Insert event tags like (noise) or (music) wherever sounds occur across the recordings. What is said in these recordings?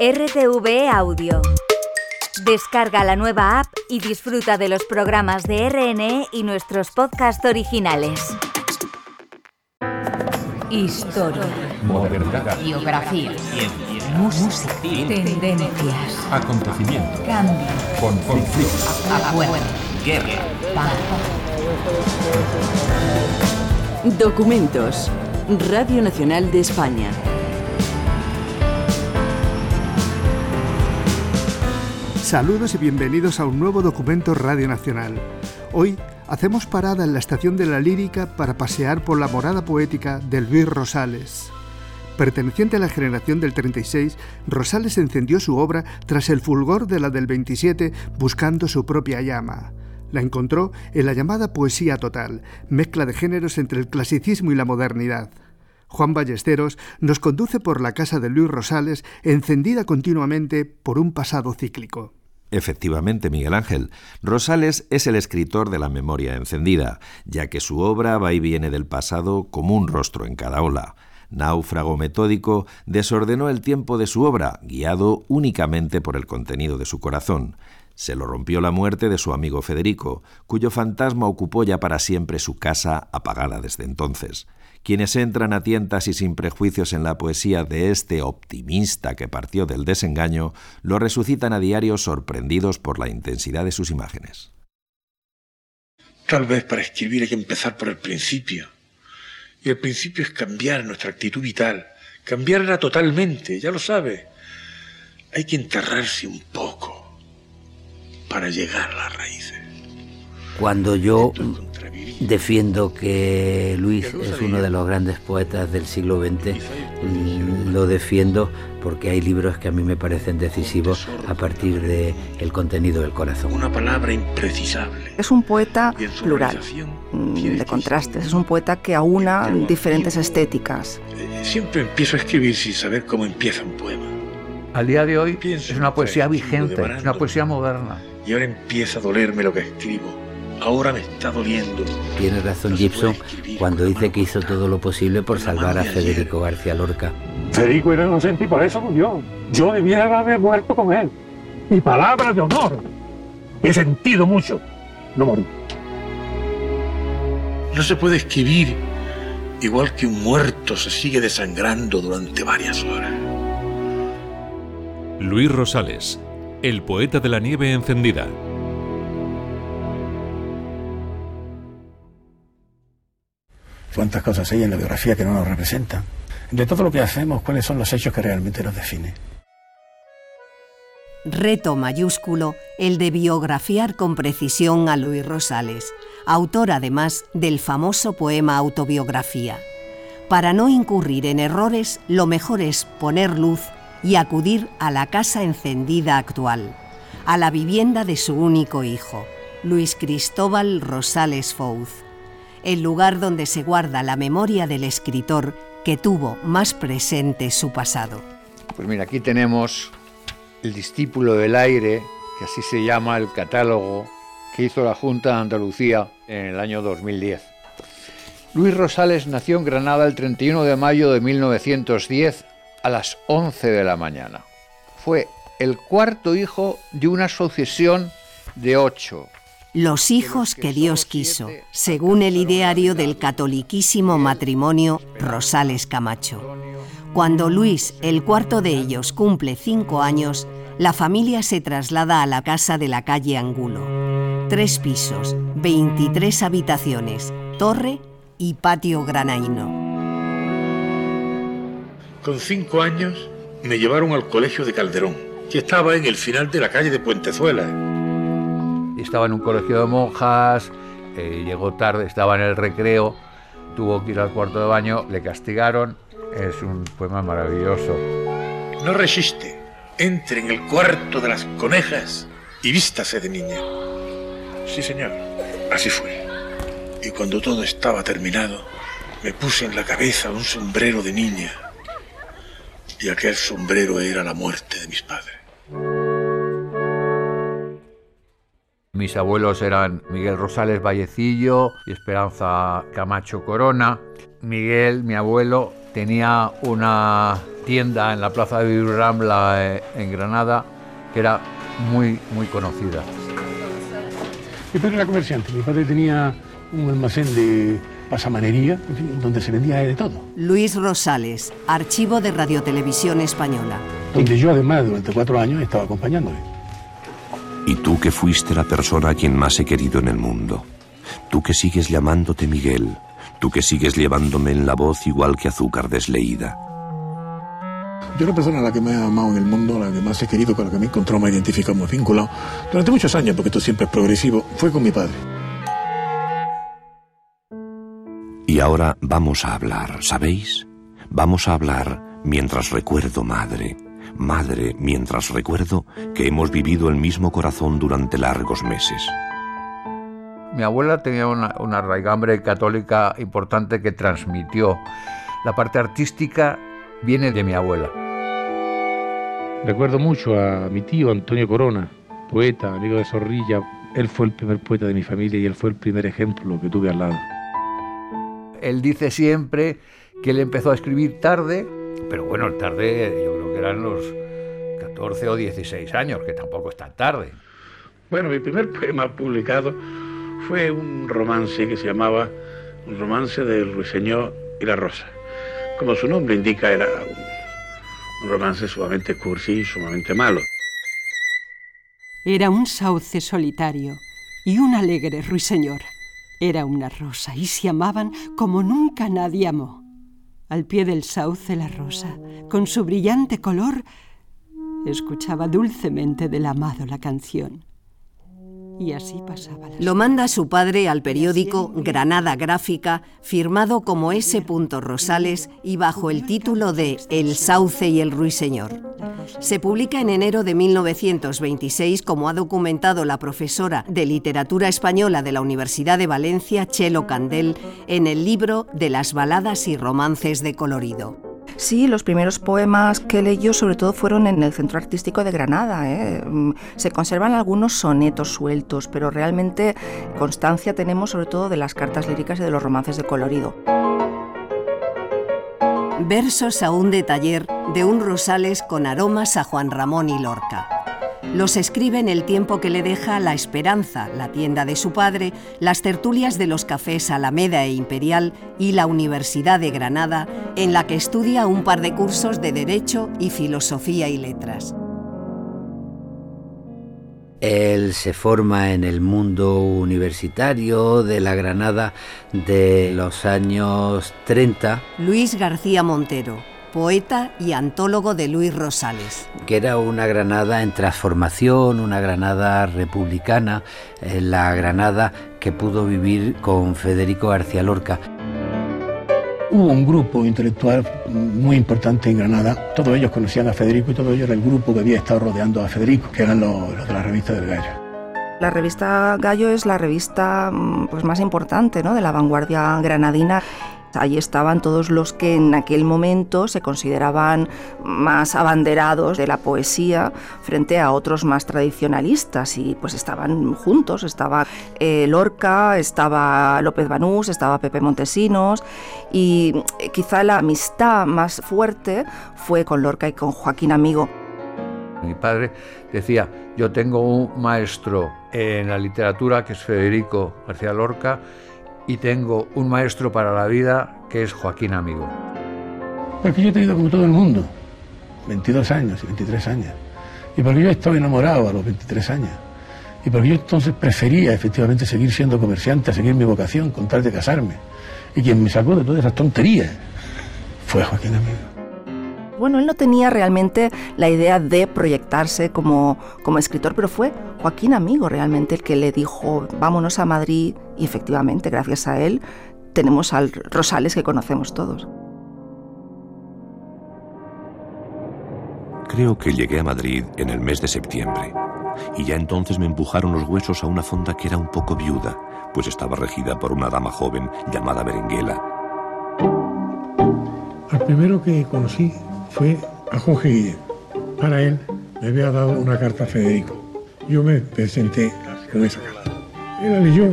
RTV Audio. Descarga la nueva app y disfruta de los programas de RNE y nuestros podcasts originales. Historia, Modernidad. biografía, Ciencia. música, tendencias, Acontecimiento. cambio, Conflicto. acuerdo, Guerra. paz. Documentos. Radio Nacional de España. Saludos y bienvenidos a un nuevo documento Radio Nacional. Hoy hacemos parada en la estación de la lírica para pasear por la morada poética de Luis Rosales. Perteneciente a la generación del 36, Rosales encendió su obra tras el fulgor de la del 27 buscando su propia llama. La encontró en la llamada poesía total, mezcla de géneros entre el clasicismo y la modernidad. Juan Ballesteros nos conduce por la casa de Luis Rosales, encendida continuamente por un pasado cíclico. Efectivamente, Miguel Ángel, Rosales es el escritor de la memoria encendida, ya que su obra va y viene del pasado como un rostro en cada ola. Náufrago metódico, desordenó el tiempo de su obra, guiado únicamente por el contenido de su corazón. Se lo rompió la muerte de su amigo Federico, cuyo fantasma ocupó ya para siempre su casa apagada desde entonces. Quienes entran a tientas y sin prejuicios en la poesía de este optimista que partió del desengaño, lo resucitan a diario sorprendidos por la intensidad de sus imágenes. Tal vez para escribir hay que empezar por el principio. Y el principio es cambiar nuestra actitud vital, cambiarla totalmente, ya lo sabe. Hay que enterrarse un poco para llegar a las raíces. Cuando yo defiendo que Luis es uno de los grandes poetas del siglo XX, mm, lo defiendo porque hay libros que a mí me parecen decisivos a partir del el contenido del corazón. Una palabra imprecisable. Es un poeta plural, mm, de contrastes. Es un poeta que aúna diferentes estéticas. Eh, Siempre empiezo a escribir sin saber cómo empieza un poema. Al día de hoy es una poesía vigente, es una poesía moderna. Y ahora empieza a dolerme lo que escribo. Ahora me está doliendo. Tiene razón Gibson cuando dice que hizo todo lo posible por salvar a. Federico García Lorca. Federico era inocente y por eso murió. Yo debiera haber muerto con él. Y palabra de honor. He sentido mucho. No morí. No se puede escribir igual que un muerto se sigue desangrando durante varias horas. Luis Rosales, el poeta de la nieve encendida. ¿Cuántas cosas hay en la biografía que no nos representan? De todo lo que hacemos, ¿cuáles son los hechos que realmente nos definen? Reto mayúsculo el de biografiar con precisión a Luis Rosales, autor además del famoso poema Autobiografía. Para no incurrir en errores, lo mejor es poner luz y acudir a la casa encendida actual, a la vivienda de su único hijo, Luis Cristóbal Rosales Fouz, el lugar donde se guarda la memoria del escritor que tuvo más presente su pasado. Pues mira, aquí tenemos el discípulo del aire, que así se llama el catálogo que hizo la Junta de Andalucía en el año 2010. Luis Rosales nació en Granada el 31 de mayo de 1910 a las 11 de la mañana. Fue el cuarto hijo de una sucesión de ocho. Los hijos que Dios quiso, según el ideario del catoliquísimo matrimonio Rosales Camacho. Cuando Luis, el cuarto de ellos, cumple cinco años, la familia se traslada a la casa de la calle Angulo. Tres pisos, 23 habitaciones, torre y patio granaíno. Con cinco años me llevaron al colegio de Calderón, que estaba en el final de la calle de Puentezuela. Estaba en un colegio de monjas, eh, llegó tarde, estaba en el recreo, tuvo que ir al cuarto de baño, le castigaron. Es un poema maravilloso. No resiste. Entre en el cuarto de las conejas y vístase de niña. Sí, señor. Así fue. Y cuando todo estaba terminado, me puse en la cabeza un sombrero de niña. Y aquel sombrero era la muerte de mis padres. Mis abuelos eran Miguel Rosales Vallecillo y Esperanza Camacho Corona. Miguel, mi abuelo, tenía una tienda en la plaza de Rambla eh, en Granada, que era muy, muy conocida. Mi padre era comerciante, mi padre tenía un almacén de pasamanería, en fin, donde se vendía de todo. Luis Rosales, Archivo de Radiotelevisión Española. Donde yo además durante cuatro años estaba acompañándole. Y tú que fuiste la persona a quien más he querido en el mundo. Tú que sigues llamándote Miguel. Tú que sigues llevándome en la voz igual que azúcar desleída. Yo la persona a la que me ha amado en el mundo, a la que más he querido, con la que me he encontrado, me he identificado, me he vinculado, durante muchos años, porque esto siempre es progresivo, fue con mi padre. Y ahora vamos a hablar, ¿sabéis? Vamos a hablar mientras recuerdo, madre, madre, mientras recuerdo que hemos vivido el mismo corazón durante largos meses. Mi abuela tenía una, una raigambre católica importante que transmitió. La parte artística viene de mi abuela. Recuerdo mucho a mi tío Antonio Corona, poeta, amigo de Zorrilla. Él fue el primer poeta de mi familia y él fue el primer ejemplo que tuve al lado. Él dice siempre que él empezó a escribir tarde, pero bueno, tarde yo eran los 14 o 16 años, que tampoco es tan tarde. Bueno, mi primer poema publicado fue un romance que se llamaba Un romance del ruiseñor y la rosa. Como su nombre indica, era un, un romance sumamente cursi y sumamente malo. Era un sauce solitario y un alegre ruiseñor. Era una rosa y se amaban como nunca nadie amó. Al pie del sauce la rosa, con su brillante color, escuchaba dulcemente del amado la canción. Y así pasaba la... Lo manda su padre al periódico Granada Gráfica, firmado como S. Rosales y bajo el título de El sauce y el ruiseñor. Se publica en enero de 1926, como ha documentado la profesora de literatura española de la Universidad de Valencia, Chelo Candel, en el libro de las baladas y romances de colorido. Sí, los primeros poemas que leyó sobre todo fueron en el Centro Artístico de Granada. ¿eh? Se conservan algunos sonetos sueltos, pero realmente constancia tenemos sobre todo de las cartas líricas y de los romances de colorido. Versos aún de taller de un Rosales con aromas a Juan Ramón y Lorca. Los escribe en el tiempo que le deja La Esperanza, la tienda de su padre, las tertulias de los cafés Alameda e Imperial y la Universidad de Granada, en la que estudia un par de cursos de Derecho y Filosofía y Letras. Él se forma en el mundo universitario de la Granada de los años 30. Luis García Montero, poeta y antólogo de Luis Rosales. Que era una Granada en transformación, una Granada republicana, eh, la Granada que pudo vivir con Federico García Lorca. Hubo un grupo intelectual muy importante en Granada. Todos ellos conocían a Federico y todo ello era el grupo que había estado rodeando a Federico, que eran los, los de la revista del Gallo. La revista Gallo es la revista pues, más importante ¿no? de la vanguardia granadina. Allí estaban todos los que en aquel momento se consideraban más abanderados de la poesía frente a otros más tradicionalistas y pues estaban juntos, estaba eh, Lorca, estaba López Banús, estaba Pepe Montesinos y eh, quizá la amistad más fuerte fue con Lorca y con Joaquín Amigo. Mi padre decía, yo tengo un maestro en la literatura que es Federico García Lorca y tengo un maestro para la vida que es Joaquín Amigo. Porque yo he tenido como todo el mundo, 22 años y 23 años. Y porque yo estaba enamorado a los 23 años. Y porque yo entonces prefería efectivamente seguir siendo comerciante, seguir mi vocación, con tal de casarme. Y quien me sacó de todas esas tonterías fue Joaquín Amigo. Bueno, él no tenía realmente la idea de proyectarse como, como escritor, pero fue Joaquín Amigo realmente el que le dijo, vámonos a Madrid, y efectivamente, gracias a él, tenemos al Rosales que conocemos todos. Creo que llegué a Madrid en el mes de septiembre, y ya entonces me empujaron los huesos a una fonda que era un poco viuda, pues estaba regida por una dama joven llamada Berenguela. Al primero que conocí fue a Jorge Guillén. Para él me había dado una carta a Federico. Yo me presenté con esa carta. Él la leyó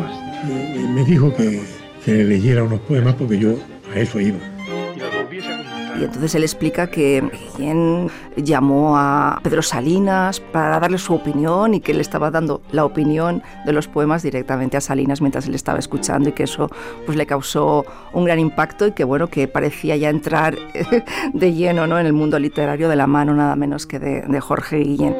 y me dijo que, que le leyera unos poemas porque yo a eso iba. Y entonces él explica que quien llamó a Pedro Salinas para darle su opinión y que él estaba dando la opinión de los poemas directamente a Salinas mientras él estaba escuchando y que eso pues le causó un gran impacto y que bueno que parecía ya entrar (laughs) de lleno ¿no? en el mundo literario de la mano nada menos que de, de Jorge Guillén.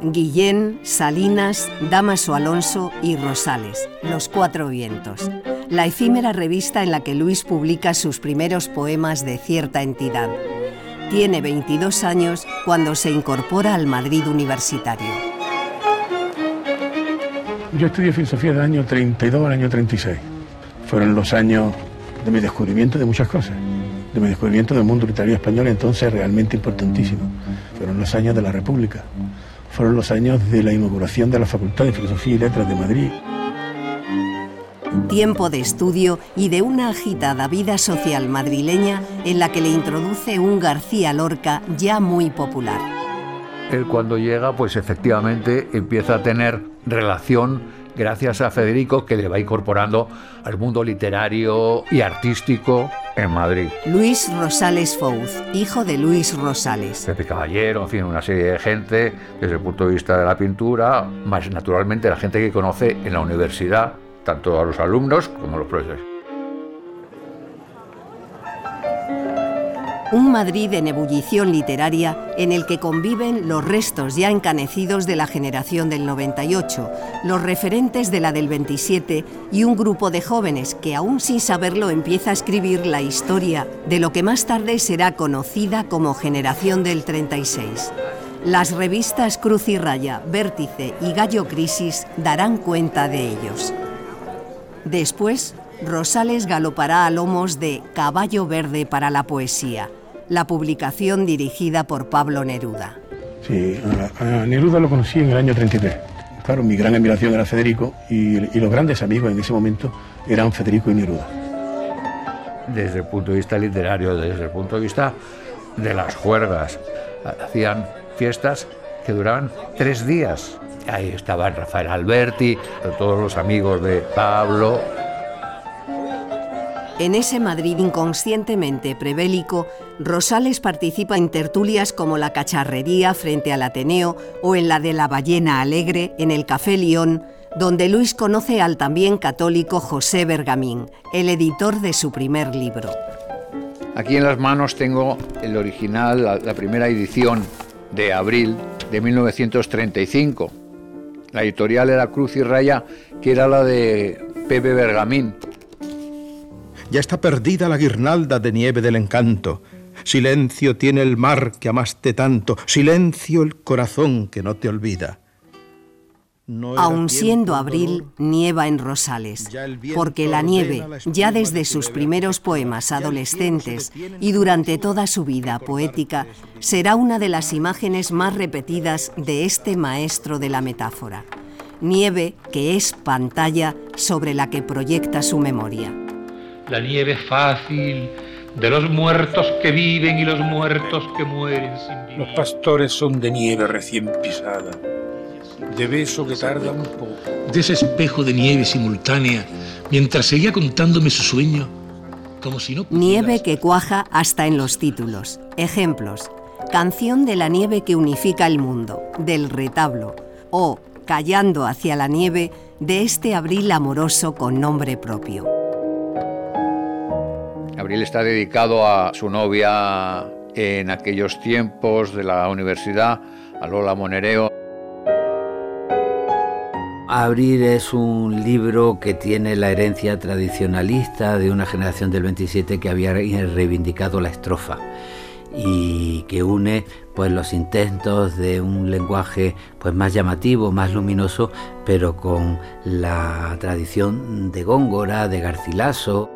Guillén, Salinas, Damaso Alonso y Rosales, Los Cuatro Vientos, la efímera revista en la que Luis publica sus primeros poemas de cierta entidad. Tiene 22 años cuando se incorpora al Madrid universitario. Yo estudié filosofía del año 32 al año 36. Fueron los años de mi descubrimiento de muchas cosas, de mi descubrimiento del mundo literario español, entonces realmente importantísimo. Fueron los años de la República fueron los años de la inauguración de la Facultad de Filosofía y Letras de Madrid. Tiempo de estudio y de una agitada vida social madrileña en la que le introduce un García Lorca ya muy popular. Él cuando llega, pues efectivamente empieza a tener relación gracias a Federico que le va incorporando al mundo literario y artístico en Madrid. Luis Rosales Fouz, hijo de Luis Rosales. Pepe Caballero, en fin, una serie de gente desde el punto de vista de la pintura, más naturalmente la gente que conoce en la universidad, tanto a los alumnos como a los profesores. Un Madrid en ebullición literaria en el que conviven los restos ya encanecidos de la generación del 98, los referentes de la del 27 y un grupo de jóvenes que aún sin saberlo empieza a escribir la historia de lo que más tarde será conocida como generación del 36. Las revistas Cruz y Raya, Vértice y Gallo Crisis darán cuenta de ellos. Después, Rosales galopará a lomos de Caballo Verde para la Poesía, la publicación dirigida por Pablo Neruda. Sí, a, Neruda lo conocí en el año 33. Claro, mi gran admiración era Federico y, y los grandes amigos en ese momento eran Federico y Neruda. Desde el punto de vista literario, desde el punto de vista de las juergas, hacían fiestas que duraban tres días. Ahí estaban Rafael Alberti, todos los amigos de Pablo, en ese Madrid inconscientemente prebélico, Rosales participa en tertulias como la Cacharrería frente al Ateneo o en la de la Ballena Alegre en el Café León, donde Luis conoce al también católico José Bergamín, el editor de su primer libro. Aquí en las manos tengo el original, la, la primera edición de abril de 1935. La editorial era Cruz y Raya, que era la de Pepe Bergamín. Ya está perdida la guirnalda de nieve del encanto. Silencio tiene el mar que amaste tanto. Silencio el corazón que no te olvida. No Aun siendo abril, nieva en Rosales, porque la nieve, ya desde sus primeros poemas adolescentes y durante toda su vida poética, será una de las imágenes más repetidas de este maestro de la metáfora. Nieve que es pantalla sobre la que proyecta su memoria. La nieve fácil de los muertos que viven y los muertos que mueren sin vivir. Los pastores son de nieve recién pisada, de beso que tarda un poco. De ese espejo de nieve simultánea, mientras seguía contándome su sueño, como si no... Nieve que cuaja hasta en los títulos. Ejemplos. Canción de la nieve que unifica el mundo, del retablo. O Callando hacia la nieve, de este abril amoroso con nombre propio. Gabriel está dedicado a su novia en aquellos tiempos de la universidad, a Lola Monereo. Abrir es un libro que tiene la herencia tradicionalista de una generación del 27 que había reivindicado la estrofa y que une pues los intentos de un lenguaje pues más llamativo, más luminoso, pero con la tradición de Góngora, de Garcilaso.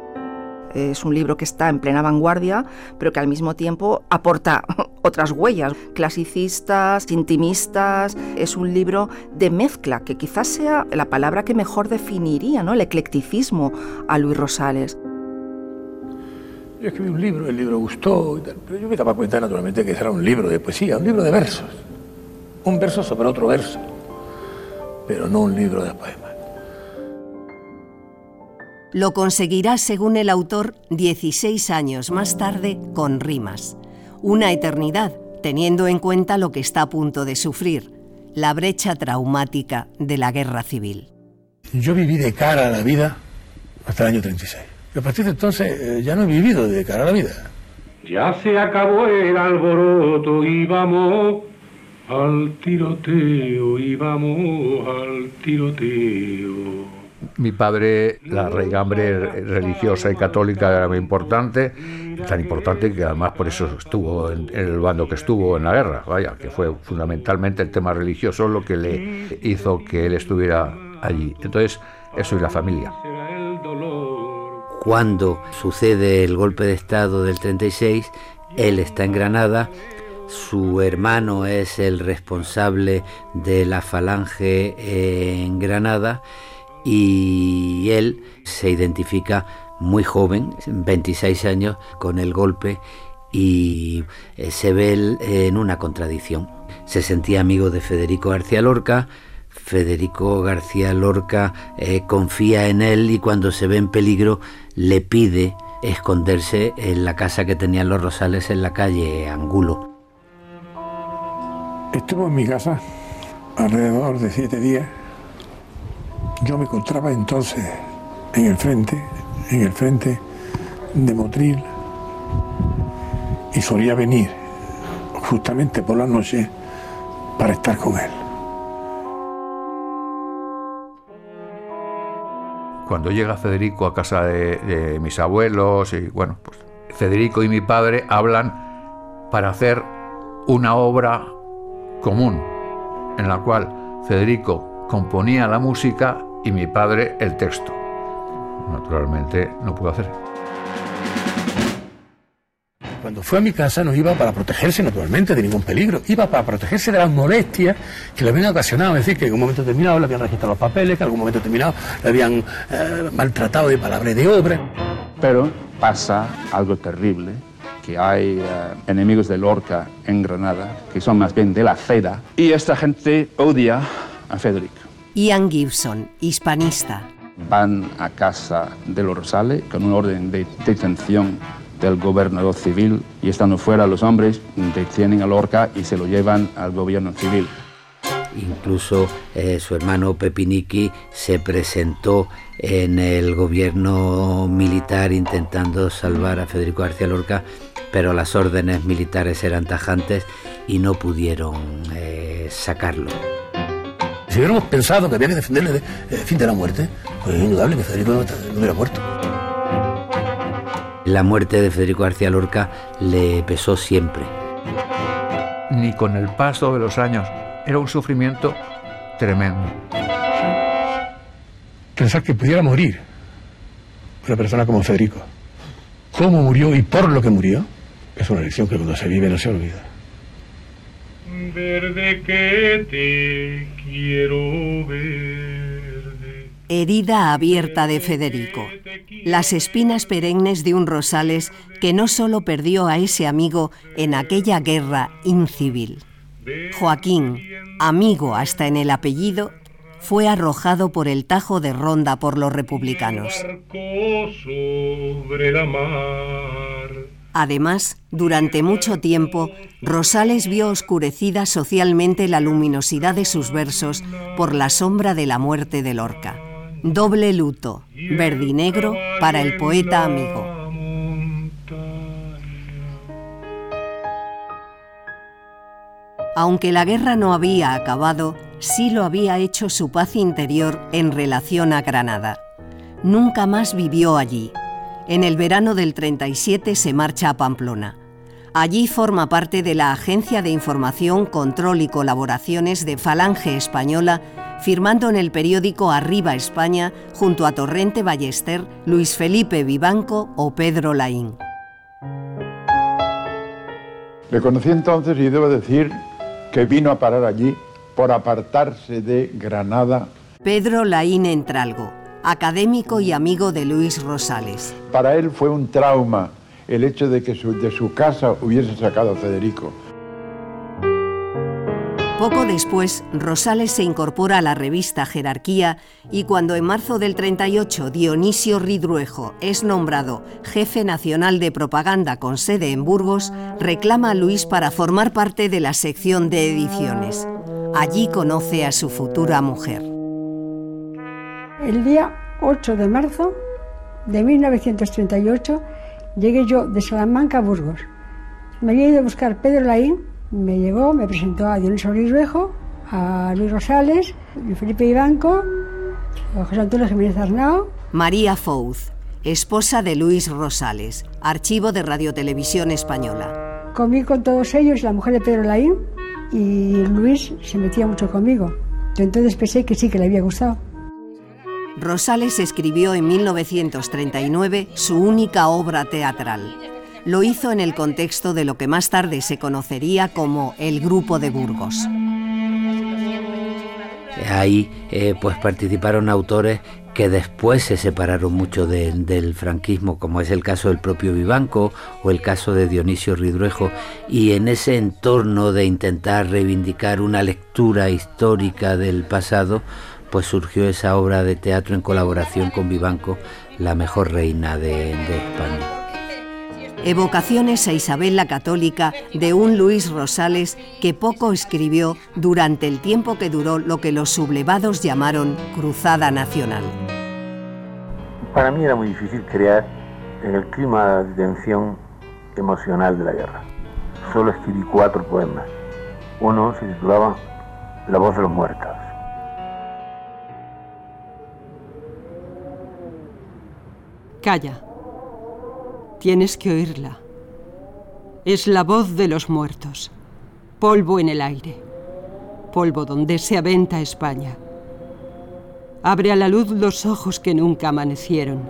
Es un libro que está en plena vanguardia, pero que al mismo tiempo aporta otras huellas clasicistas, intimistas. Es un libro de mezcla, que quizás sea la palabra que mejor definiría ¿no? el eclecticismo a Luis Rosales. Yo escribí un libro, el libro gustó, pero yo me daba cuenta naturalmente que era un libro de poesía, un libro de versos. Un verso sobre otro verso, pero no un libro de poemas. Lo conseguirá, según el autor, 16 años más tarde con rimas. Una eternidad, teniendo en cuenta lo que está a punto de sufrir, la brecha traumática de la guerra civil. Yo viví de cara a la vida hasta el año 36. Y a partir de entonces eh, ya no he vivido de cara a la vida. Ya se acabó el alboroto y vamos al tiroteo y vamos al tiroteo. Mi padre, la raigambre religiosa y católica era muy importante, tan importante que además por eso estuvo en, el bando que estuvo en la guerra, vaya, que fue fundamentalmente el tema religioso lo que le hizo que él estuviera allí. Entonces, eso y la familia. Cuando sucede el golpe de Estado del 36, él está en Granada, su hermano es el responsable de la falange en Granada y él se identifica muy joven, 26 años, con el golpe y eh, se ve en una contradicción. Se sentía amigo de Federico García Lorca, Federico García Lorca eh, confía en él y cuando se ve en peligro le pide esconderse en la casa que tenían los Rosales en la calle Angulo. Estuvo en mi casa alrededor de siete días yo me encontraba entonces en el frente, en el frente de Motril, y solía venir justamente por la noche para estar con él. Cuando llega Federico a casa de, mis abuelos, y bueno, pues Federico y mi padre hablan para hacer una obra común, en la cual Federico componía la música y mi padre el texto. Naturalmente no pudo hacer. Cuando fue a mi casa no iba para protegerse naturalmente de ningún peligro, iba para protegerse de las molestias que le habían ocasionado, es decir, que en un momento determinado le habían registrado los papeles, que en algún momento determinado le habían eh, maltratado de palabras de obra. Pero pasa algo terrible, que hay eh, enemigos de Lorca en Granada, que son más bien de la seda, y esta gente odia a Federico. Ian Gibson, hispanista. Van a casa de los Rosales con un orden de detención del gobernador civil y estando fuera los hombres detienen a Lorca y se lo llevan al gobierno civil. Incluso eh, su hermano Pepiniki se presentó en el gobierno militar intentando salvar a Federico García Lorca, pero las órdenes militares eran tajantes y no pudieron eh, sacarlo. Si hubiéramos pensado que había que defenderle de, fin de la muerte, pues es indudable que Federico no, no hubiera muerto. La muerte de Federico García Lorca le pesó siempre. Ni con el paso de los años. Era un sufrimiento tremendo. Pensar que pudiera morir una persona como Federico. Cómo murió y por lo que murió, es una lección que cuando se vive no se olvida. Verde que te quiero. Herida abierta de Federico. Las espinas perennes de un Rosales que no solo perdió a ese amigo en aquella guerra incivil. Joaquín, amigo hasta en el apellido, fue arrojado por el Tajo de Ronda por los republicanos. Sobre la mar. Además, durante mucho tiempo, Rosales vio oscurecida socialmente la luminosidad de sus versos por la sombra de la muerte de Lorca. Doble luto, verdinegro para el poeta amigo. Aunque la guerra no había acabado, sí lo había hecho su paz interior en relación a Granada. Nunca más vivió allí. En el verano del 37 se marcha a Pamplona. Allí forma parte de la Agencia de Información, Control y Colaboraciones de Falange Española, firmando en el periódico Arriba España junto a Torrente Ballester, Luis Felipe Vivanco o Pedro Laín. Le conocí entonces y debo decir que vino a parar allí por apartarse de Granada. Pedro Laín Entralgo, académico y amigo de Luis Rosales. Para él fue un trauma el hecho de que su, de su casa hubiese sacado a Federico. Poco después, Rosales se incorpora a la revista Jerarquía y cuando en marzo del 38 Dionisio Ridruejo es nombrado jefe nacional de propaganda con sede en Burgos, reclama a Luis para formar parte de la sección de ediciones. Allí conoce a su futura mujer. El día 8 de marzo de 1938 llegué yo de Salamanca a Burgos. Me había ido a buscar Pedro Laín me llegó, me presentó a Dionisio Rizruejo, a Luis Rosales, Felipe Ibanco, a José Antonio Jiménez Arnao. María Fouz, esposa de Luis Rosales, archivo de Radiotelevisión Española. Comí con todos ellos, la mujer de Pedro Laín, y Luis se metía mucho conmigo. Yo entonces pensé que sí, que le había gustado. Rosales escribió en 1939 su única obra teatral, lo hizo en el contexto de lo que más tarde se conocería como el Grupo de Burgos. Ahí eh, pues participaron autores que después se separaron mucho del franquismo, como es el caso del propio Vivanco o el caso de Dionisio Ridruejo, y en ese entorno de intentar reivindicar una lectura histórica del pasado, pues surgió esa obra de teatro en colaboración con Vivanco, La mejor reina de España. Evocaciones a Isabel la Católica de un Luis Rosales que poco escribió durante el tiempo que duró lo que los sublevados llamaron Cruzada Nacional. Para mí era muy difícil crear en el clima de tensión emocional de la guerra. Solo escribí cuatro poemas. Uno se titulaba La voz de los muertos. Calla. Tienes que oírla. Es la voz de los muertos. Polvo en el aire. Polvo donde se aventa España. Abre a la luz los ojos que nunca amanecieron.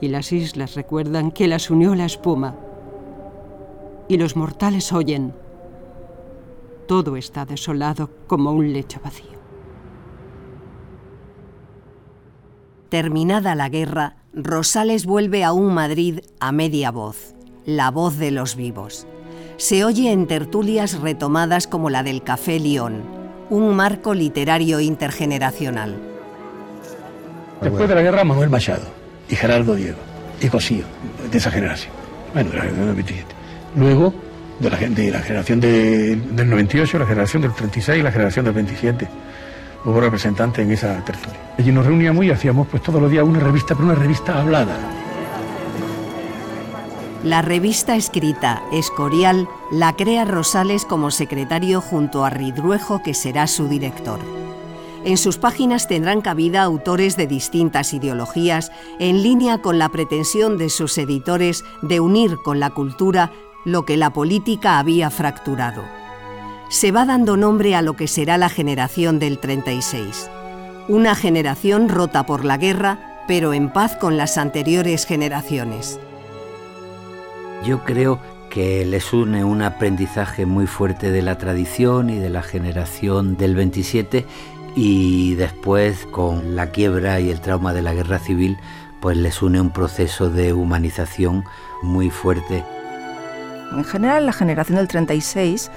Y las islas recuerdan que las unió la espuma. Y los mortales oyen. Todo está desolado como un lecho vacío. Terminada la guerra, Rosales vuelve a un Madrid a media voz, la voz de los vivos. Se oye en tertulias retomadas como la del Café León, un marco literario intergeneracional. Después de la guerra, Manuel Machado y Gerardo Diego y Cosío, de esa generación. Bueno, de la generación del 27. Luego, de la, de la generación del 98, la generación del 36 y la generación del 27 hubo representantes en esa tertulia. Allí nos reuníamos y hacíamos pues todos los días una revista, pero una revista hablada. La revista escrita Escorial la crea Rosales como secretario junto a Ridruejo, que será su director. En sus páginas tendrán cabida autores de distintas ideologías, en línea con la pretensión de sus editores de unir con la cultura lo que la política había fracturado se va dando nombre a lo que será la generación del 36. Una generación rota por la guerra, pero en paz con las anteriores generaciones. Yo creo que les une un aprendizaje muy fuerte de la tradición y de la generación del 27 y después con la quiebra y el trauma de la guerra civil, pues les une un proceso de humanización muy fuerte. En general, la generación del 36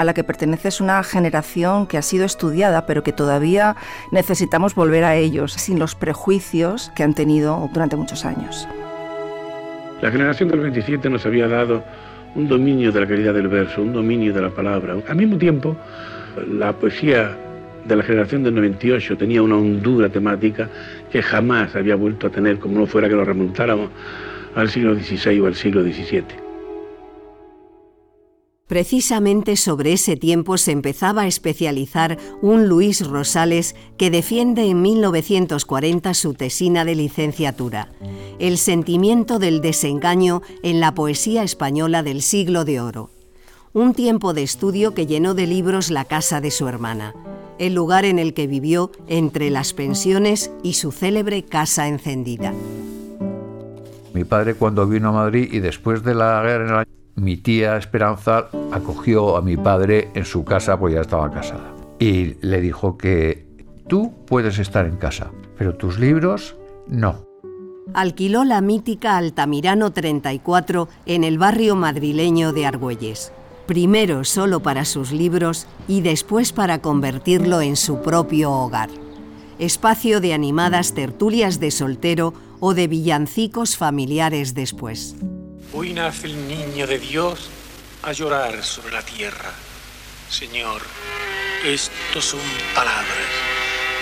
a la que pertenece es una generación que ha sido estudiada, pero que todavía necesitamos volver a ellos, sin los prejuicios que han tenido durante muchos años. La generación del 27 nos había dado un dominio de la calidad del verso, un dominio de la palabra. Al mismo tiempo, la poesía de la generación del 98 tenía una hondura temática que jamás había vuelto a tener, como no fuera que lo remontáramos al siglo XVI o al siglo XVII. Precisamente sobre ese tiempo se empezaba a especializar un Luis Rosales que defiende en 1940 su tesina de licenciatura, El sentimiento del desengaño en la poesía española del siglo de oro. Un tiempo de estudio que llenó de libros la casa de su hermana, el lugar en el que vivió entre las pensiones y su célebre casa encendida. Mi padre cuando vino a Madrid y después de la guerra en el año mi tía Esperanza acogió a mi padre en su casa, pues ya estaba casada. Y le dijo que tú puedes estar en casa, pero tus libros no. Alquiló la mítica Altamirano 34 en el barrio madrileño de Argüelles. primero solo para sus libros y después para convertirlo en su propio hogar. Espacio de animadas tertulias de soltero o de villancicos familiares después. Hoy nace el niño de Dios a llorar sobre la tierra. Señor, estos son palabras.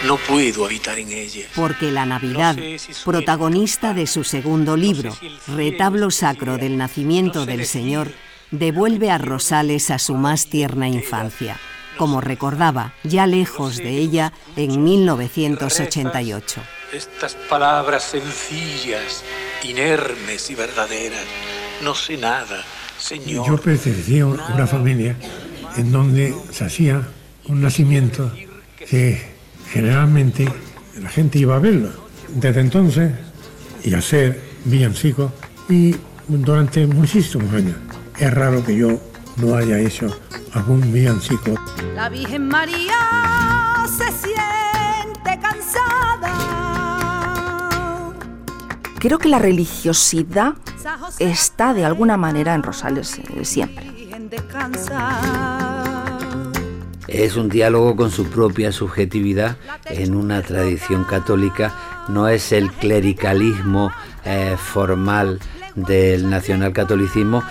No puedo habitar en ellas. Porque la Navidad, protagonista de su segundo libro, Retablo Sacro del Nacimiento del Señor, devuelve a Rosales a su más tierna infancia, como recordaba, ya lejos de ella, en 1988. Estas palabras sencillas, inermes y verdaderas. No sé nada, Señor. Yo pertenecía a una familia en donde se hacía un nacimiento que generalmente la gente iba a verlo. Desde entonces, y a ser villancico, y durante muchísimos años. Es raro que yo no haya hecho algún villancico. La Virgen María se siente cansada. Creo que la religiosidad está de alguna manera en Rosales eh, siempre. Es un diálogo con su propia subjetividad en una tradición católica, no es el clericalismo eh, formal del nacionalcatolicismo.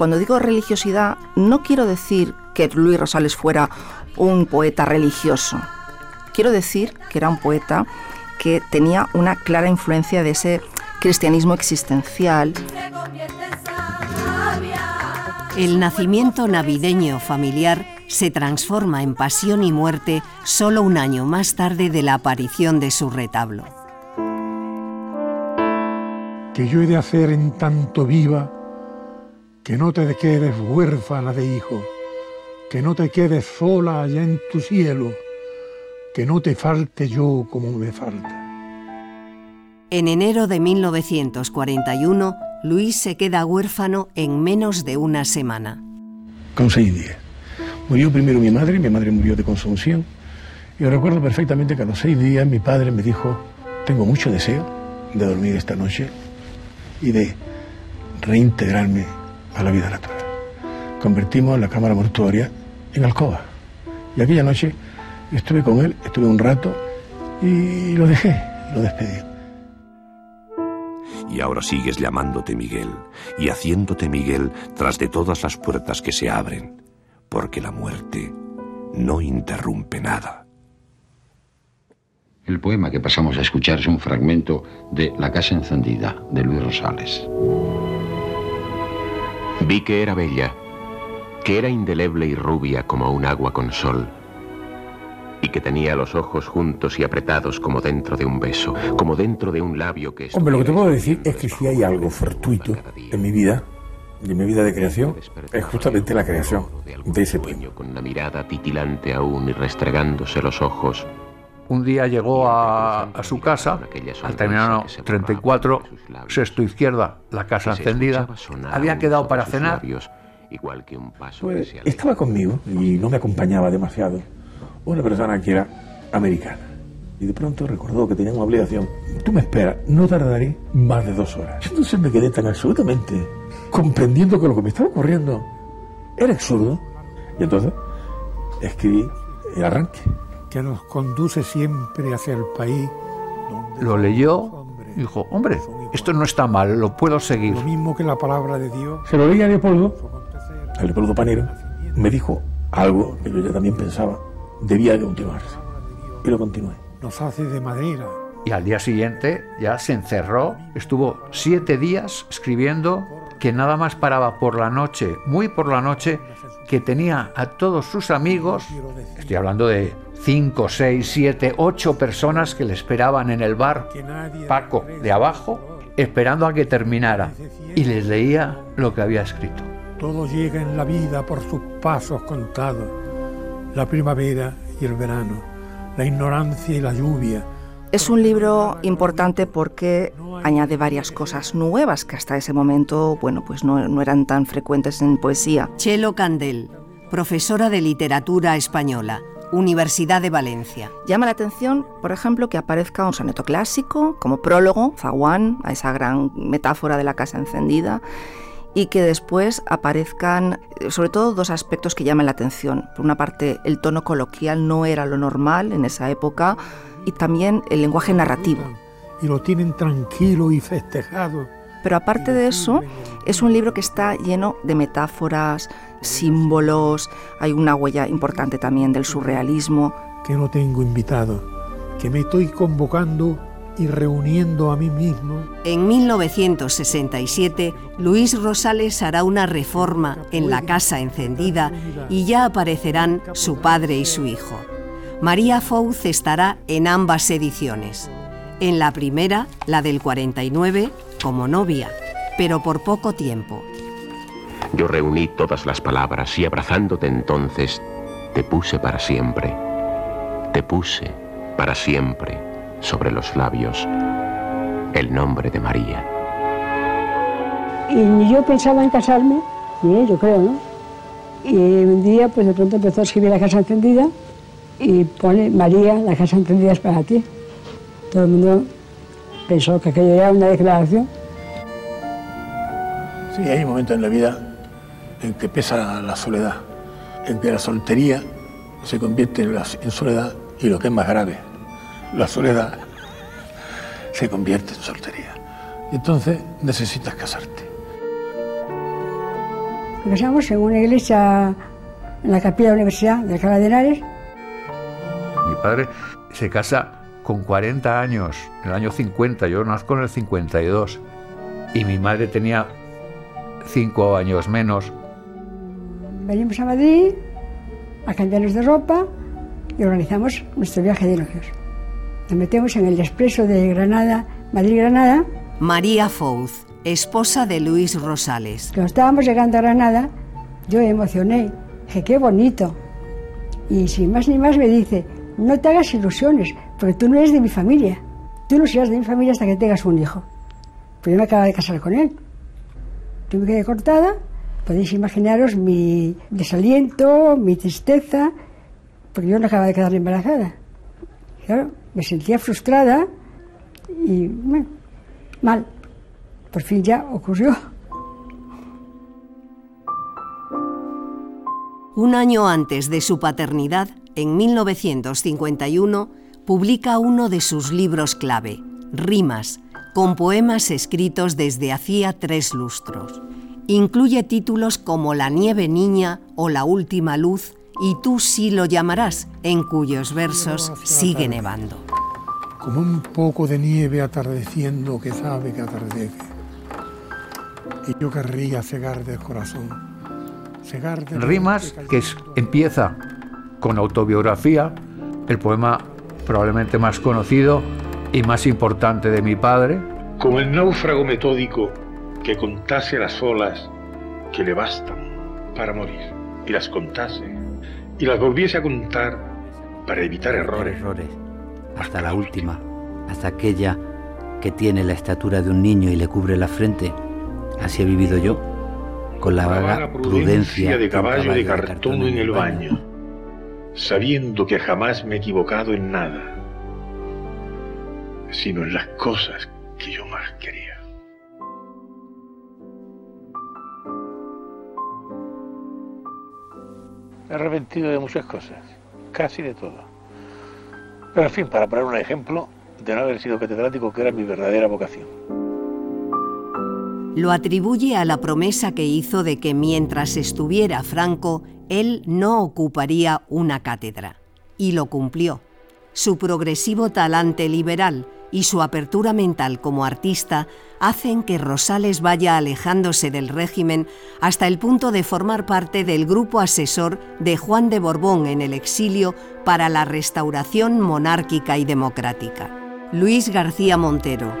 Cuando digo religiosidad, no quiero decir que Luis Rosales fuera un poeta religioso. Quiero decir que era un poeta que tenía una clara influencia de ese cristianismo existencial. El nacimiento navideño familiar se transforma en pasión y muerte solo un año más tarde de la aparición de su retablo. Que yo he de hacer en tanto viva que no te quedes huérfana de hijo, que no te quedes sola allá en tu cielo, que no te falte yo como me falta. En enero de 1941, Luis se queda huérfano en menos de una semana. Con seis días. Murió primero mi madre, mi madre murió de consunción. Y recuerdo perfectamente que a los seis días mi padre me dijo, tengo mucho deseo de dormir esta noche y de reintegrarme a la vida natural. Convertimos la cámara mortuoria en alcoba. Y aquella noche estuve con él, estuve un rato y lo dejé, lo despedí. Y ahora sigues llamándote Miguel y haciéndote Miguel tras de todas las puertas que se abren, porque la muerte no interrumpe nada. El poema que pasamos a escuchar es un fragmento de La casa encendida de Luis Rosales. Vi que era bella, que era indeleble y rubia como un agua con sol, y que tenía los ojos juntos y apretados como dentro de un beso, como dentro de un labio que... Hombre, lo que te puedo decir es que si hay algo fortuito en mi vida, en mi vida de creación, es justamente la creación de ese poema. Con una mirada titilante aún y restregándose los ojos, un día llegó a, a, su casa, al terminal 34, sexto izquierda, la casa encendida, había quedado para cenar. Pues, estaba conmigo y no me acompañaba demasiado una persona que era americana. Y de pronto recordó que tenía una obligación. Tú me esperas, no tardaré más de dos horas. Entonces me quedé tan absolutamente comprendiendo que lo que me estaba ocurriendo era absurdo. Y entonces escribí el arranque que nos conduce siempre hacia el país. Lo leyó y dijo, hombre, esto no está mal, lo puedo seguir. Lo mismo que la palabra de Dios. Se lo leía a Leopoldo, a Leopoldo Panero, me dijo algo que yo ya también pensaba, debía de continuarse. Y lo continué. Nos hace de madera. Y al día siguiente ya se encerró, estuvo siete días escribiendo que nada más paraba por la noche, muy por la noche, que tenía a todos sus amigos, estoy hablando de cinco, seis, siete, ocho personas que le esperaban en el bar Paco de abajo, esperando a que terminara. Y les leía lo que había escrito. Todo llega en la vida por sus pasos contados. La primavera y el verano, la ignorancia y la lluvia. Es un libro importante porque añade varias cosas nuevas que hasta ese momento, bueno, pues no, no eran tan frecuentes en poesía. Chelo Candel, profesora de literatura española, Universidad de Valencia. Llama la atención, por ejemplo, que aparezca un soneto clásico como prólogo, zaguán, a esa gran metáfora de la casa encendida, y que después aparezcan sobre todo dos aspectos que llaman la atención. Por una parte, el tono coloquial no era lo normal en esa época y también el lenguaje narrativo. Y lo tienen tranquilo y festejado. Pero aparte de eso, es un libro que está lleno de metáforas, símbolos, hay una huella importante también del surrealismo. Que no tengo invitado, que me estoy convocando y reuniendo a mí mismo. En 1967, Luis Rosales hará una reforma en la Casa Encendida y ya aparecerán su padre y su hijo. María Fouz estará en ambas ediciones. En la primera, la del 49, como novia, pero por poco tiempo. Yo reuní todas las palabras y abrazándote entonces, te puse para siempre. Te puse para siempre sobre los labios el nombre de María. Y ni yo pensaba en casarme, ni yo creo, ¿no? Y un día, pues de pronto empezó a escribir La Casa Encendida y pone María, la Casa Encendida es para ti. Todo el mundo pensó que aquello era una declaración. Sí, hay un momento en la vida en que pesa la soledad, en que la soltería se convierte en, en soledad y lo que es más grave, la soledad (laughs) se convierte en soltería. Y entonces necesitas casarte. Casamos en una iglesia en la capilla de la Universidad de Alcalá de Henares. Mi padre se casa con 40 años, en el año 50, yo nazco en el 52, y mi madre tenía 5 años menos. Venimos a Madrid a cambiarnos de ropa y organizamos nuestro viaje de novios. Nos metemos en el expreso de Granada, Madrid-Granada. María Fouz, esposa de Luis Rosales. Cuando estábamos llegando a Granada, yo me emocioné. Dije, qué bonito. Y sin más ni más me dice, no te hagas ilusiones, porque tú no eres de mi familia. Tú no serás de mi familia hasta que tengas un hijo. Pero yo me acabo de casar con él. Yo me quedé cortada. Podéis imaginaros mi desaliento, mi tristeza, porque yo no acababa de quedar embarazada. Claro, me sentía frustrada y mal. Por fin ya ocurrió. Un año antes de su paternidad, en 1951, publica uno de sus libros clave, Rimas, con poemas escritos desde hacía tres lustros. Incluye títulos como La nieve niña o La última luz y Tú sí lo llamarás, en cuyos versos sigue nevando. Como un poco de nieve atardeciendo que sabe que atardece. Y yo querría cegar del corazón. Cegar de Rimas, que es, empieza con autobiografía, el poema probablemente más conocido y más importante de mi padre. Como el náufrago metódico que contase las olas que le bastan para morir y las contase y las volviese a contar para evitar errores. errores. Hasta la última, hasta aquella que tiene la estatura de un niño y le cubre la frente. Así he vivido yo, con la vaga prudencia de caballo, caballo de cartón en el baño, sabiendo que jamás me he equivocado en nada, sino en las cosas que yo más quería. He arrepentido de muchas cosas, casi de todo. Pero en fin, para poner un ejemplo de no haber sido catedrático, que era mi verdadera vocación. Lo atribuye a la promesa que hizo de que mientras estuviera Franco, él no ocuparía una cátedra. Y lo cumplió. Su progresivo talante liberal y su apertura mental como artista hacen que Rosales vaya alejándose del régimen hasta el punto de formar parte del grupo asesor de Juan de Borbón en el exilio para la restauración monárquica y democrática. Luis García Montero.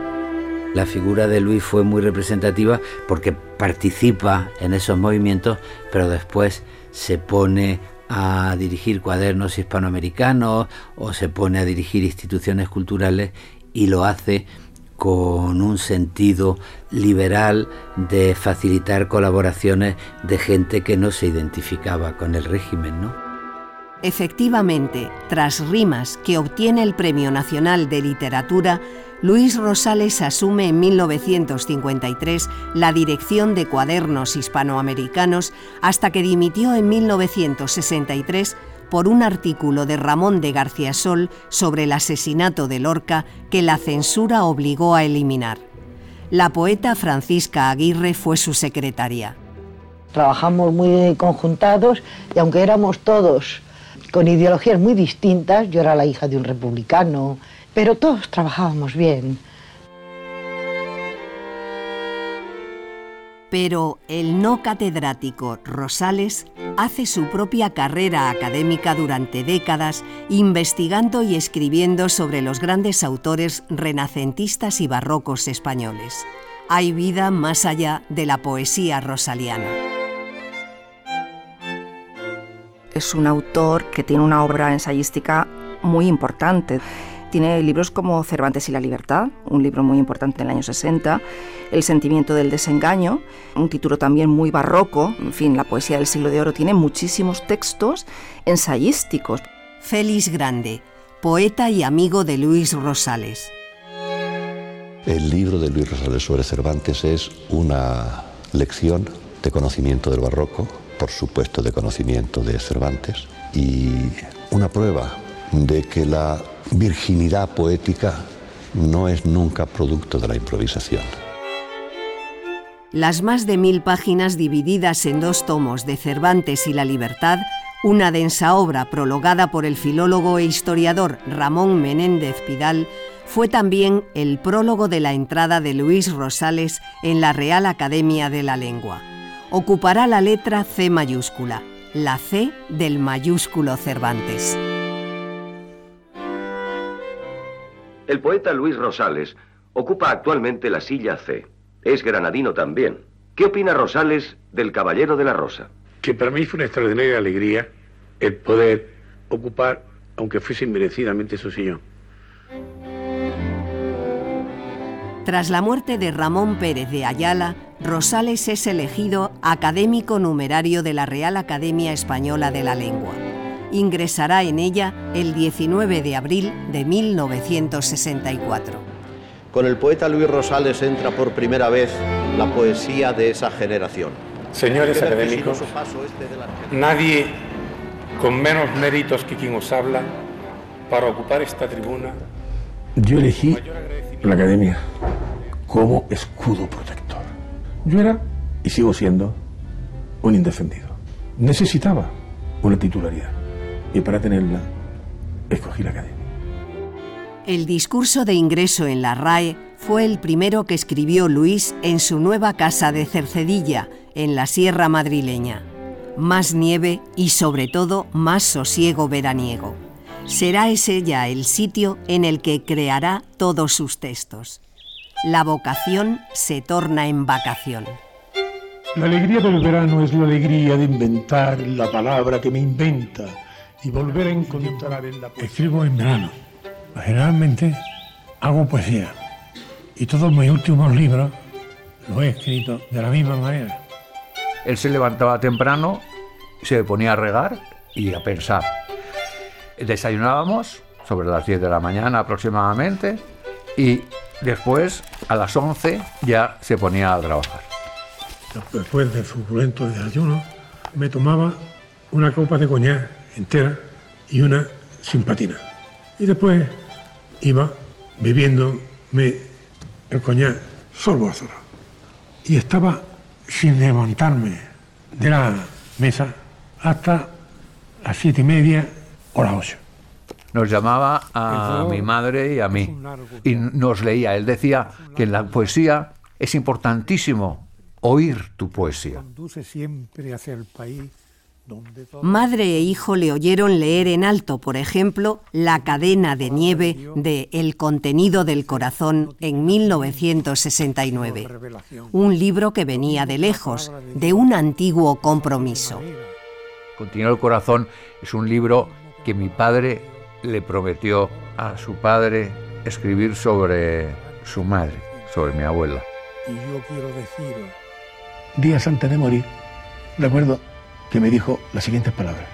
La figura de Luis fue muy representativa porque participa en esos movimientos, pero después se pone a dirigir cuadernos hispanoamericanos o se pone a dirigir instituciones culturales y lo hace con un sentido liberal de facilitar colaboraciones de gente que no se identificaba con el régimen, ¿no? Efectivamente, tras Rimas, que obtiene el Premio Nacional de Literatura, Luis Rosales asume en 1953 la dirección de Cuadernos Hispanoamericanos hasta que dimitió en 1963 por un artículo de Ramón de García Sol sobre el asesinato de Lorca que la censura obligó a eliminar. La poeta Francisca Aguirre fue su secretaria. Trabajamos muy conjuntados y aunque éramos todos con ideologías muy distintas, yo era la hija de un republicano, pero todos trabajábamos bien. Pero el no catedrático Rosales hace su propia carrera académica durante décadas investigando y escribiendo sobre los grandes autores renacentistas y barrocos españoles. Hay vida más allá de la poesía rosaliana. Es un autor que tiene una obra ensayística muy importante. Tiene libros como Cervantes y la libertad, un libro muy importante en el año 60, El sentimiento del desengaño, un título también muy barroco, en fin, la poesía del siglo de oro tiene muchísimos textos ensayísticos. Félix Grande, poeta y amigo de Luis Rosales. El libro de Luis Rosales sobre Cervantes es una lección de conocimiento del barroco, por supuesto de conocimiento de Cervantes, y una prueba de que la virginidad poética no es nunca producto de la improvisación. Las más de mil páginas divididas en dos tomos de Cervantes y la Libertad, una densa obra prologada por el filólogo e historiador Ramón Menéndez Pidal, fue también el prólogo de la entrada de Luis Rosales en la Real Academia de la Lengua. Ocupará la letra C mayúscula, la C del mayúsculo Cervantes. El poeta Luis Rosales ocupa actualmente la silla C. Es granadino también. ¿Qué opina Rosales del Caballero de la Rosa? Que para mí fue una extraordinaria alegría el poder ocupar, aunque fuese inmerecidamente, su sillón. Tras la muerte de Ramón Pérez de Ayala, Rosales es elegido académico numerario de la Real Academia Española de la Lengua. Ingresará en ella el 19 de abril de 1964. Con el poeta Luis Rosales entra por primera vez la poesía de esa generación. Señores académicos, nadie con menos méritos que quien os habla para ocupar esta tribuna. Yo elegí la academia como escudo protector. Yo era, y sigo siendo, un indefendido. Necesitaba una titularidad y para tenerla escogí la academia. El discurso de ingreso en la RAE fue el primero que escribió Luis en su nueva casa de Cercedilla, en la Sierra madrileña. Más nieve y sobre todo más sosiego veraniego. Será ese ya el sitio en el que creará todos sus textos. La vocación se torna en vacación. La alegría del verano es la alegría de inventar la palabra que me inventa y volver a encontrar en la poesía. Escribo en verano. Generalmente hago poesía y todos mis últimos libros los he escrito de la misma manera. Él se levantaba temprano, se ponía a regar y a pensar. Desayunábamos sobre las 10 de la mañana aproximadamente y después a las 11 ya se ponía a trabajar. Después del suculento desayuno me tomaba una copa de coñac entera y una sin patina. Y después iba bebiéndome el coñac sorbo a sorbo. Y estaba sin levantarme de la mesa hasta las siete y media o las ocho. Nos llamaba a mi madre y a mí y nos leía. Él decía que en la poesía es importantísimo oír tu poesía. Conduce siempre hacia el país. Madre e hijo le oyeron leer en alto, por ejemplo, La cadena de nieve de El contenido del corazón en 1969, un libro que venía de lejos, de un antiguo compromiso. Continuó el corazón es un libro que mi padre le prometió a su padre escribir sobre su madre, sobre mi abuela. Y yo quiero deciros... Días antes de morir, recuerdo que me dijo las siguientes palabras.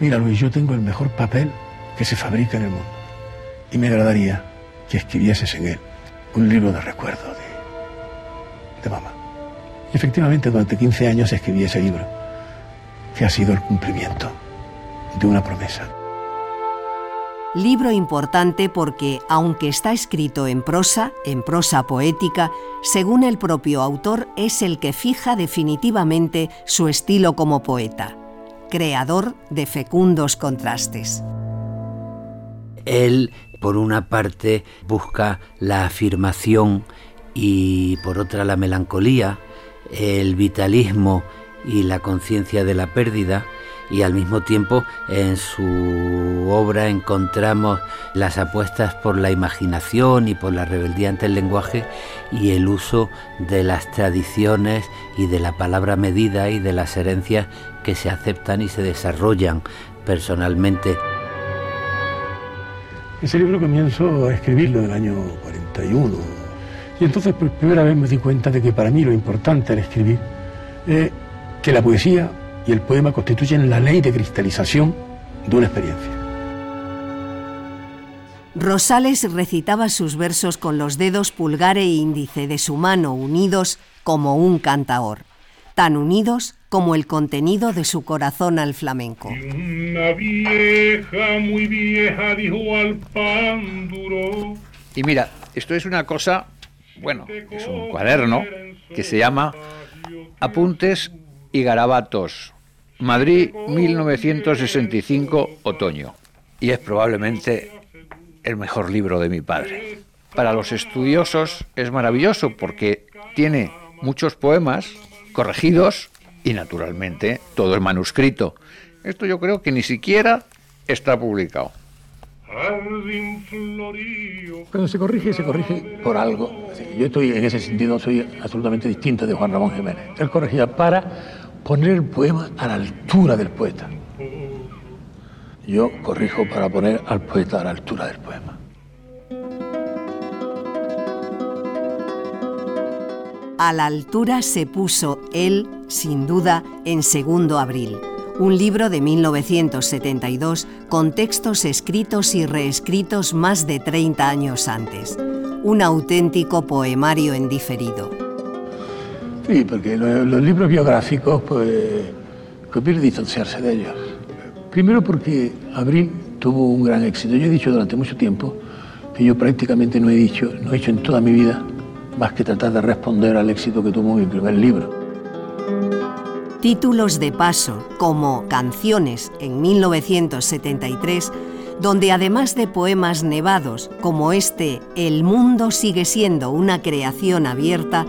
Mira Luis, yo tengo el mejor papel que se fabrica en el mundo. Y me agradaría que escribieses en él. un libro de recuerdo de, de mamá. Y efectivamente durante 15 años escribí ese libro, que ha sido el cumplimiento de una promesa. Libro importante porque, aunque está escrito en prosa, en prosa poética, según el propio autor es el que fija definitivamente su estilo como poeta, creador de fecundos contrastes. Él, por una parte, busca la afirmación y por otra la melancolía, el vitalismo y la conciencia de la pérdida, y al mismo tiempo en su obra encontramos las apuestas por la imaginación y por la rebeldía ante el lenguaje y el uso de las tradiciones y de la palabra medida y de las herencias que se aceptan y se desarrollan personalmente. Ese libro comienzo a escribirlo en el año 41 y entonces por primera vez me di cuenta de que para mí lo importante al escribir es que la poesía y el poema constituyen la ley de cristalización de una experiencia. Rosales recitaba sus versos con los dedos pulgar e índice de su mano unidos como un cantaor, tan unidos como el contenido de su corazón al flamenco. Una vieja, muy vieja, dijo al pan duro. Y mira, esto es una cosa, bueno, es un cuaderno que se llama Apuntes y Garabatos, Madrid 1965, otoño. Y es probablemente el mejor libro de mi padre. Para los estudiosos es maravilloso porque tiene muchos poemas corregidos y naturalmente todo es manuscrito. Esto yo creo que ni siquiera está publicado. Cuando se corrige, se corrige por algo. Yo estoy en ese sentido, soy absolutamente distinto de Juan Ramón Jiménez. Él corregía para poner el poema a la altura del poeta. Yo corrijo para poner al poeta a la altura del poema. A la altura se puso él, sin duda, en Segundo Abril, un libro de 1972 con textos escritos y reescritos más de 30 años antes. Un auténtico poemario en diferido. Sí, porque los, libros biográficos, pues, conviene distanciarse de ellos. Primero porque Abril tuvo un gran éxito. Yo he dicho durante mucho tiempo que yo prácticamente no he dicho, no he hecho en toda mi vida más que tratar de responder al éxito que tuvo mi primer libro. Títulos de paso, como Canciones en 1973, donde además de poemas nevados como este El mundo sigue siendo una creación abierta,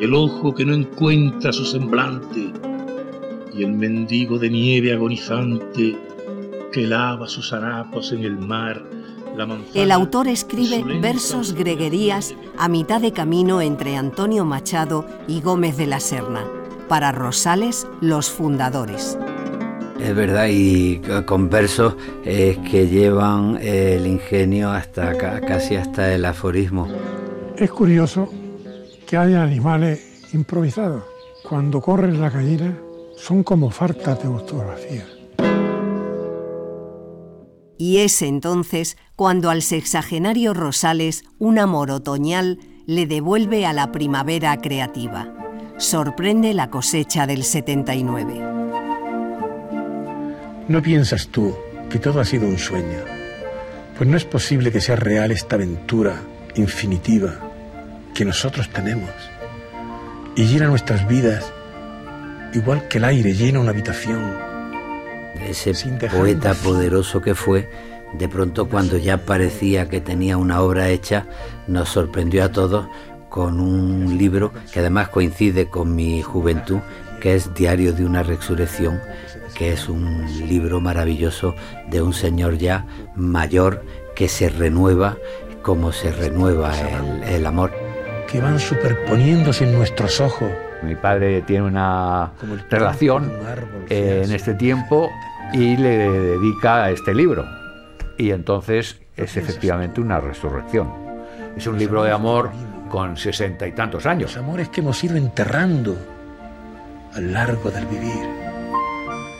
el ojo que no encuentra su semblante y el mendigo de nieve agonizante que lava sus harapos en el mar. el autor escribe versos greguerías a mitad de camino entre Antonio Machado y Gómez de la Serna. Para Rosales, los fundadores. Es verdad, y con versos que llevan el ingenio hasta casi hasta el aforismo. Es curioso que hay animales improvisados. Cuando corren la gallina son como fartas de fotografía. Y es entonces cuando al sexagenario Rosales un amor otoñal le devuelve a la primavera creativa. Sorprende la cosecha del 79. ¿No piensas tú que todo ha sido un sueño? Pues no es posible que sea real esta aventura infinitiva que nosotros tenemos. Y llena nuestras vidas igual que el aire llena una habitación. Ese poeta poderoso que fue, de pronto cuando ya parecía que tenía una obra hecha, nos sorprendió a todos con un libro que además coincide con mi juventud, que es Diario de una Resurrección, que es un libro maravilloso de un señor ya mayor que se renueva como se renueva el, el amor que van superponiéndose en nuestros ojos. Mi padre tiene una relación en este tiempo y le dedica a este libro. Y entonces es efectivamente una resurrección. Es un libro de amor con sesenta y tantos años. Los amores que hemos ido enterrando a lo largo del vivir.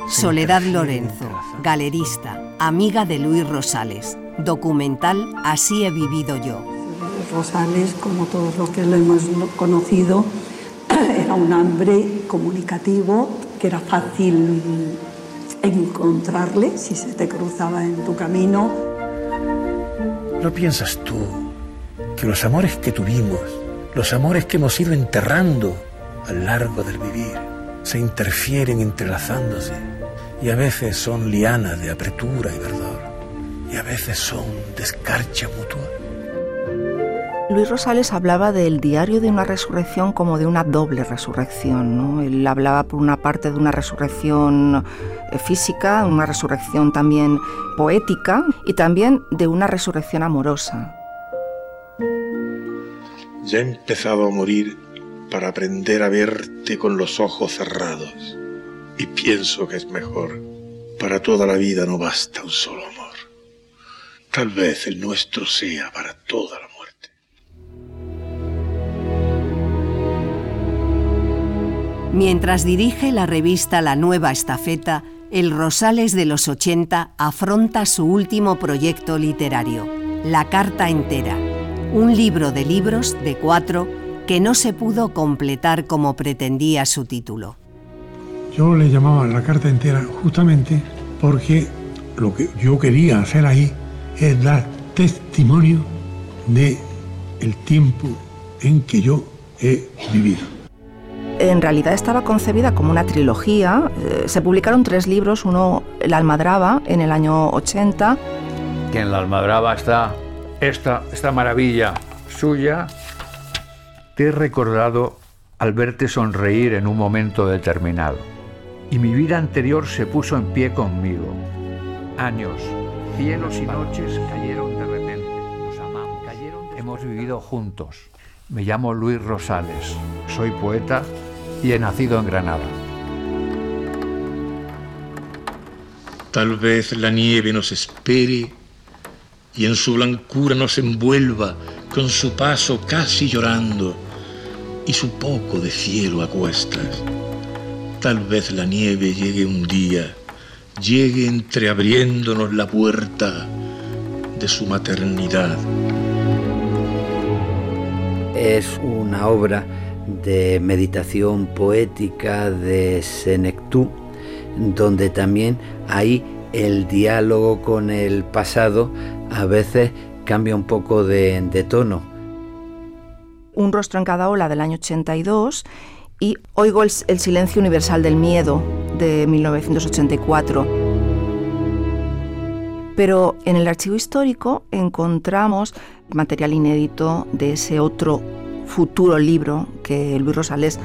Soledad Lorenzo, galerista, amiga de Luis Rosales. Documental Así he vivido yo Rosales, como todos los que lo hemos conocido, (clears throat) era un hombre comunicativo, que era fácil encontrarle si se te cruzaba en tu camino. ¿No piensas tú que los amores que tuvimos, los amores que hemos ido enterrando a lo largo del vivir, se interfieren entrelazándose y a veces son lianas de apretura y verdor y a veces son descarcha mutua? Luis Rosales hablaba del diario de una resurrección como de una doble resurrección. ¿no? Él hablaba por una parte de una resurrección eh, física, una resurrección también poética y también de una resurrección amorosa. Ya he empezado a morir para aprender a verte con los ojos cerrados y pienso que es mejor. Para toda la vida no basta un solo amor. Tal vez el nuestro sea para toda la Mientras dirige la revista La Nueva Estafeta, el Rosales de los 80 afronta su último proyecto literario, La Carta Entera, un libro de libros de cuatro que no se pudo completar como pretendía su título. Yo le llamaba La Carta Entera justamente porque lo que yo quería hacer ahí es dar testimonio de el tiempo en que yo he vivido en realidad estaba concebida como una trilogía. Eh, se publicaron tres libros, uno La Almadraba en el año 80. Que en La Almadraba está esta, esta maravilla suya. Te he recordado al verte sonreír en un momento determinado. Y mi vida anterior se puso en pie conmigo. Años, cielos y noches cayeron de repente. Nos amamos. Hemos vivido juntos. Me llamo Luis Rosales, soy poeta y he nacido en Granada. Tal vez la nieve nos espere y en su blancura nos envuelva con su paso casi llorando y su poco de cielo a cuestas. Tal vez la nieve llegue un día, llegue entreabriéndonos la puerta de su maternidad es una obra de meditación poética de Senectú, donde también hay el diálogo con el pasado a veces cambia un poco de, tono. Un rostro en cada ola del año 82 y Oigo el, el silencio universal del miedo de 1984. Pero en el archivo histórico encontramos material inédito de ese otro futuro libro que Luis Rosales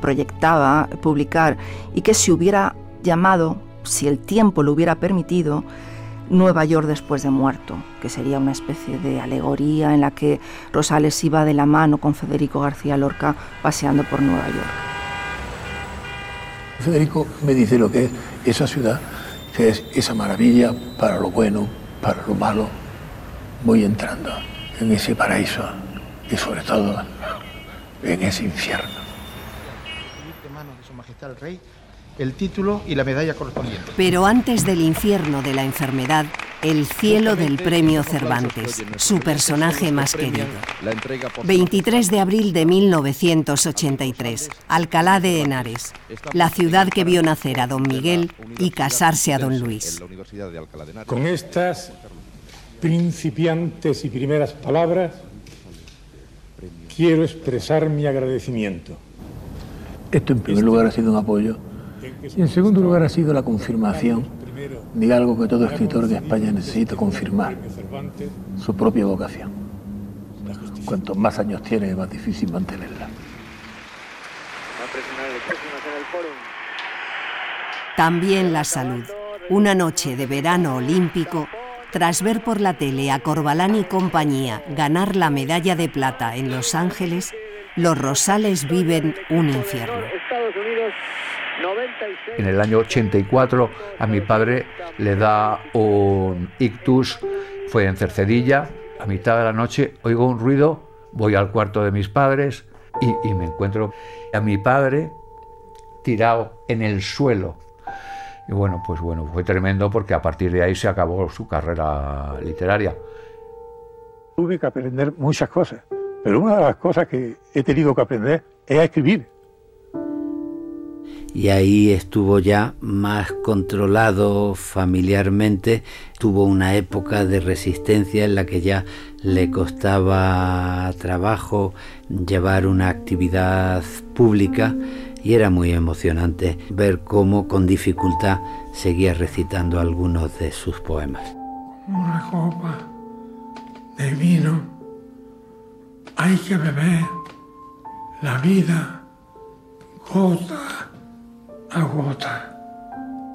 proyectaba publicar y que se hubiera llamado, si el tiempo lo hubiera permitido, Nueva York después de muerto, que sería una especie de alegoría en la que Rosales iba de la mano con Federico García Lorca paseando por Nueva York. Federico me dice lo que es esa ciudad, es esa maravilla para lo bueno, para lo malo. Voy entrando en ese paraíso y sobre todo en ese infierno. Título y la medalla correspondiente. Pero antes del infierno de la enfermedad, el cielo del premio Cervantes, su personaje más querido. 23 de abril de 1983, Alcalá de Henares, la ciudad que vio nacer a don Miguel y casarse a don Luis. Con estas principiantes y primeras palabras, quiero expresar mi agradecimiento. Esto en primer lugar ha sido un apoyo y en segundo lugar ha sido la confirmación de algo que todo escritor de España necesita confirmar, su propia vocación. Cuantos más años tiene, más difícil mantenerla. También la salud. Una noche de verano olímpico tras ver por la tele a Corbalán y compañía ganar la medalla de plata en Los Ángeles, los Rosales viven un infierno. En el año 84 a mi padre le da un ictus, fue en Cercedilla, a mitad de la noche oigo un ruido, voy al cuarto de mis padres y, y me encuentro a mi padre tirado en el suelo y bueno, pues bueno, fue tremendo porque a partir de ahí se acabó su carrera literaria. Tuve que aprender muchas cosas, pero una de las cosas que he tenido que aprender es a escribir. Y ahí estuvo ya más controlado familiarmente, tuvo una época de resistencia en la que ya le costaba trabajo llevar una actividad pública y era muy emocionante ver cómo con dificultad seguía recitando algunos de sus poemas. Una copa de vino, hay que beber. La vida gota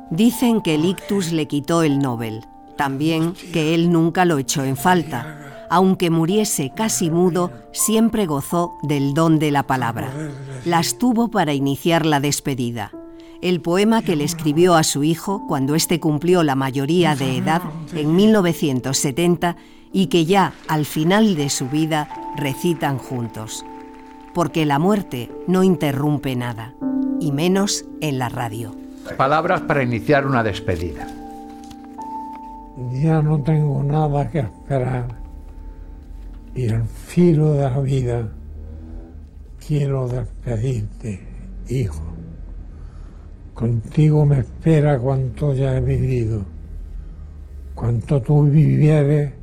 Dicen que el ictus le quitó el Nobel, también que él nunca lo echó en falta. Aunque muriese casi mudo, siempre gozó del don de la palabra. Las tuvo para iniciar la despedida. El poema que le escribió a su hijo cuando éste cumplió la mayoría de edad en 1970 y que ya al final de su vida recitan juntos. Porque la muerte no interrumpe nada, y menos en la radio. Palabras para iniciar una despedida. Ya no tengo nada que esperar y al filo de la vida quiero despedirte, hijo. Contigo me espera cuanto ya he vivido. Cuanto tú vivieres,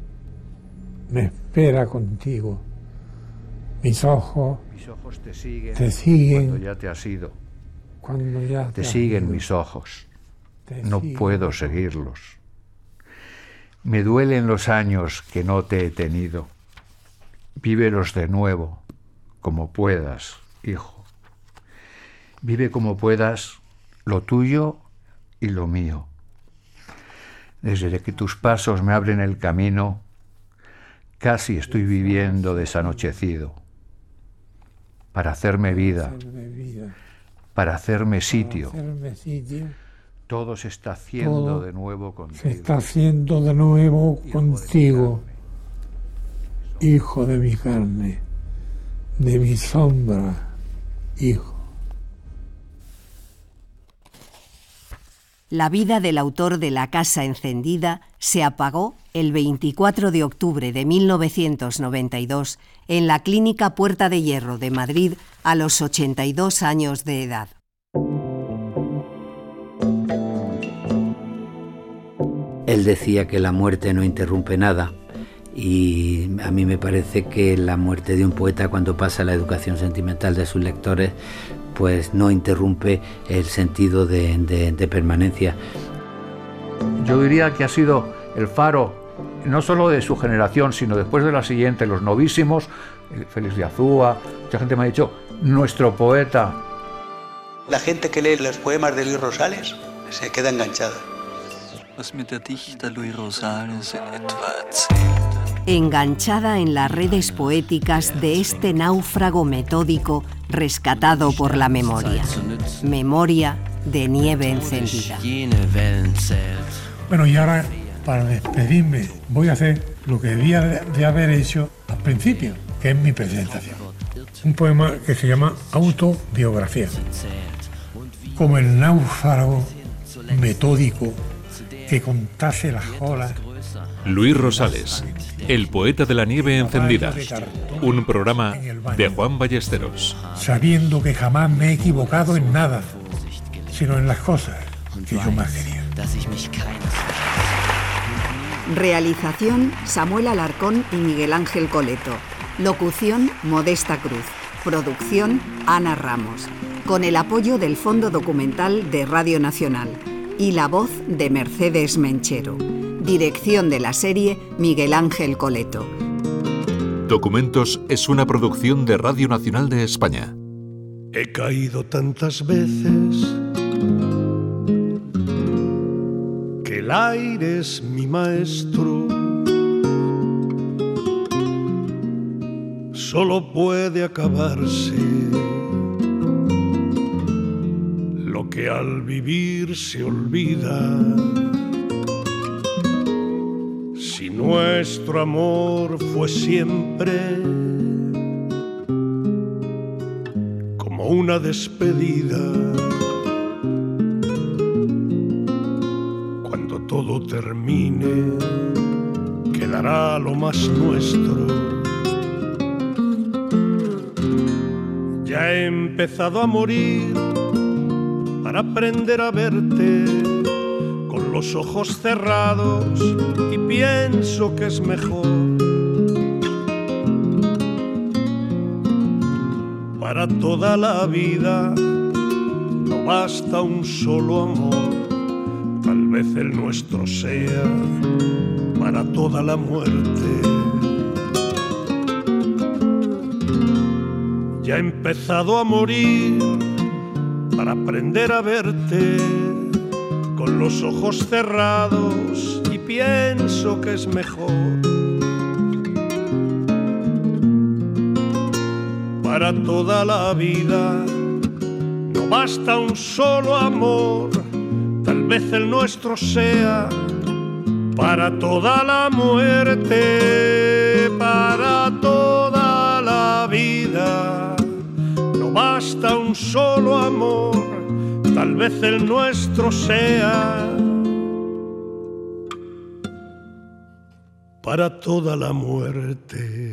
me espera contigo. Mis ojos, Mis ojos te siguen, te siguen cuando ya te has ido. cuando ya Te siguen ido. mis ojos. Te No puedo seguirlos. Me duelen los años que no te he tenido. Vívelos de nuevo, como puedas, hijo. Vive como puedas lo tuyo y lo mío. Desde que tus pasos me abren el camino, casi estoy viviendo desanochecido. Para hacerme vida, para hacerme sitio, todo se está haciendo de nuevo se contigo. está haciendo de nuevo contigo, hijo de mi carne, de mi sombra, hijo. La vida del autor de La Casa Encendida se apagó el 24 de octubre de 1992 en la Clínica Puerta de Hierro de Madrid a los 82 años de edad. Él decía que la muerte no interrumpe nada y a mí me parece que la muerte de un poeta cuando pasa la educación sentimental de sus lectores pues no interrumpe el sentido de, de- de permanencia. Yo diría que ha sido el faro no solo de su generación, sino después de la siguiente, los novísimos, eh, Félix de Azúa, mucha gente me ha dicho, nuestro poeta. La gente que lee los poemas de Luis Rosales se queda enganchada. enganchada en las redes poéticas de este náufrago metódico rescatado por la memoria. Memoria de nieve encendida. Bueno, y ahora, para despedirme, voy a hacer lo que debía de- haber hecho al principio, que es mi presentación. Un poema que se llama Autobiografía. Como el náufrago metódico que contase las olas Luis Rosales, el poeta de la nieve encendida. Un programa de Juan Ballesteros. sabiendo que jamás me he equivocado en nada, sino en las cosas que yo más quería. Realización Samuel Alarcón y Miguel Ángel Coleto. Locución Modesta Cruz. Producción Ana Ramos. Con el apoyo del Fondo Documental de Radio Nacional. Y la voz de Mercedes Menchero. Dirección de la serie Miguel Ángel Coleto. Documentos es una producción de Radio Nacional de España. He caído tantas veces el aire es mi maestro. Solo puede acabarse lo que al vivir se olvida. Si nuestro amor fue siempre como una despedida. Todo termine, que quedará lo más nuestro. Ya he empezado a morir para aprender a verte con los ojos cerrados y pienso que es mejor. Para toda la vida no basta un solo amor, el nuestro sea para toda la muerte. Ya he empezado a morir para aprender a verte con los ojos cerrados y pienso que es mejor. Para toda la vida no basta un solo amor, vez el nuestro sea para toda la muerte, para toda la vida. No basta un solo amor, tal vez el nuestro sea para toda la muerte.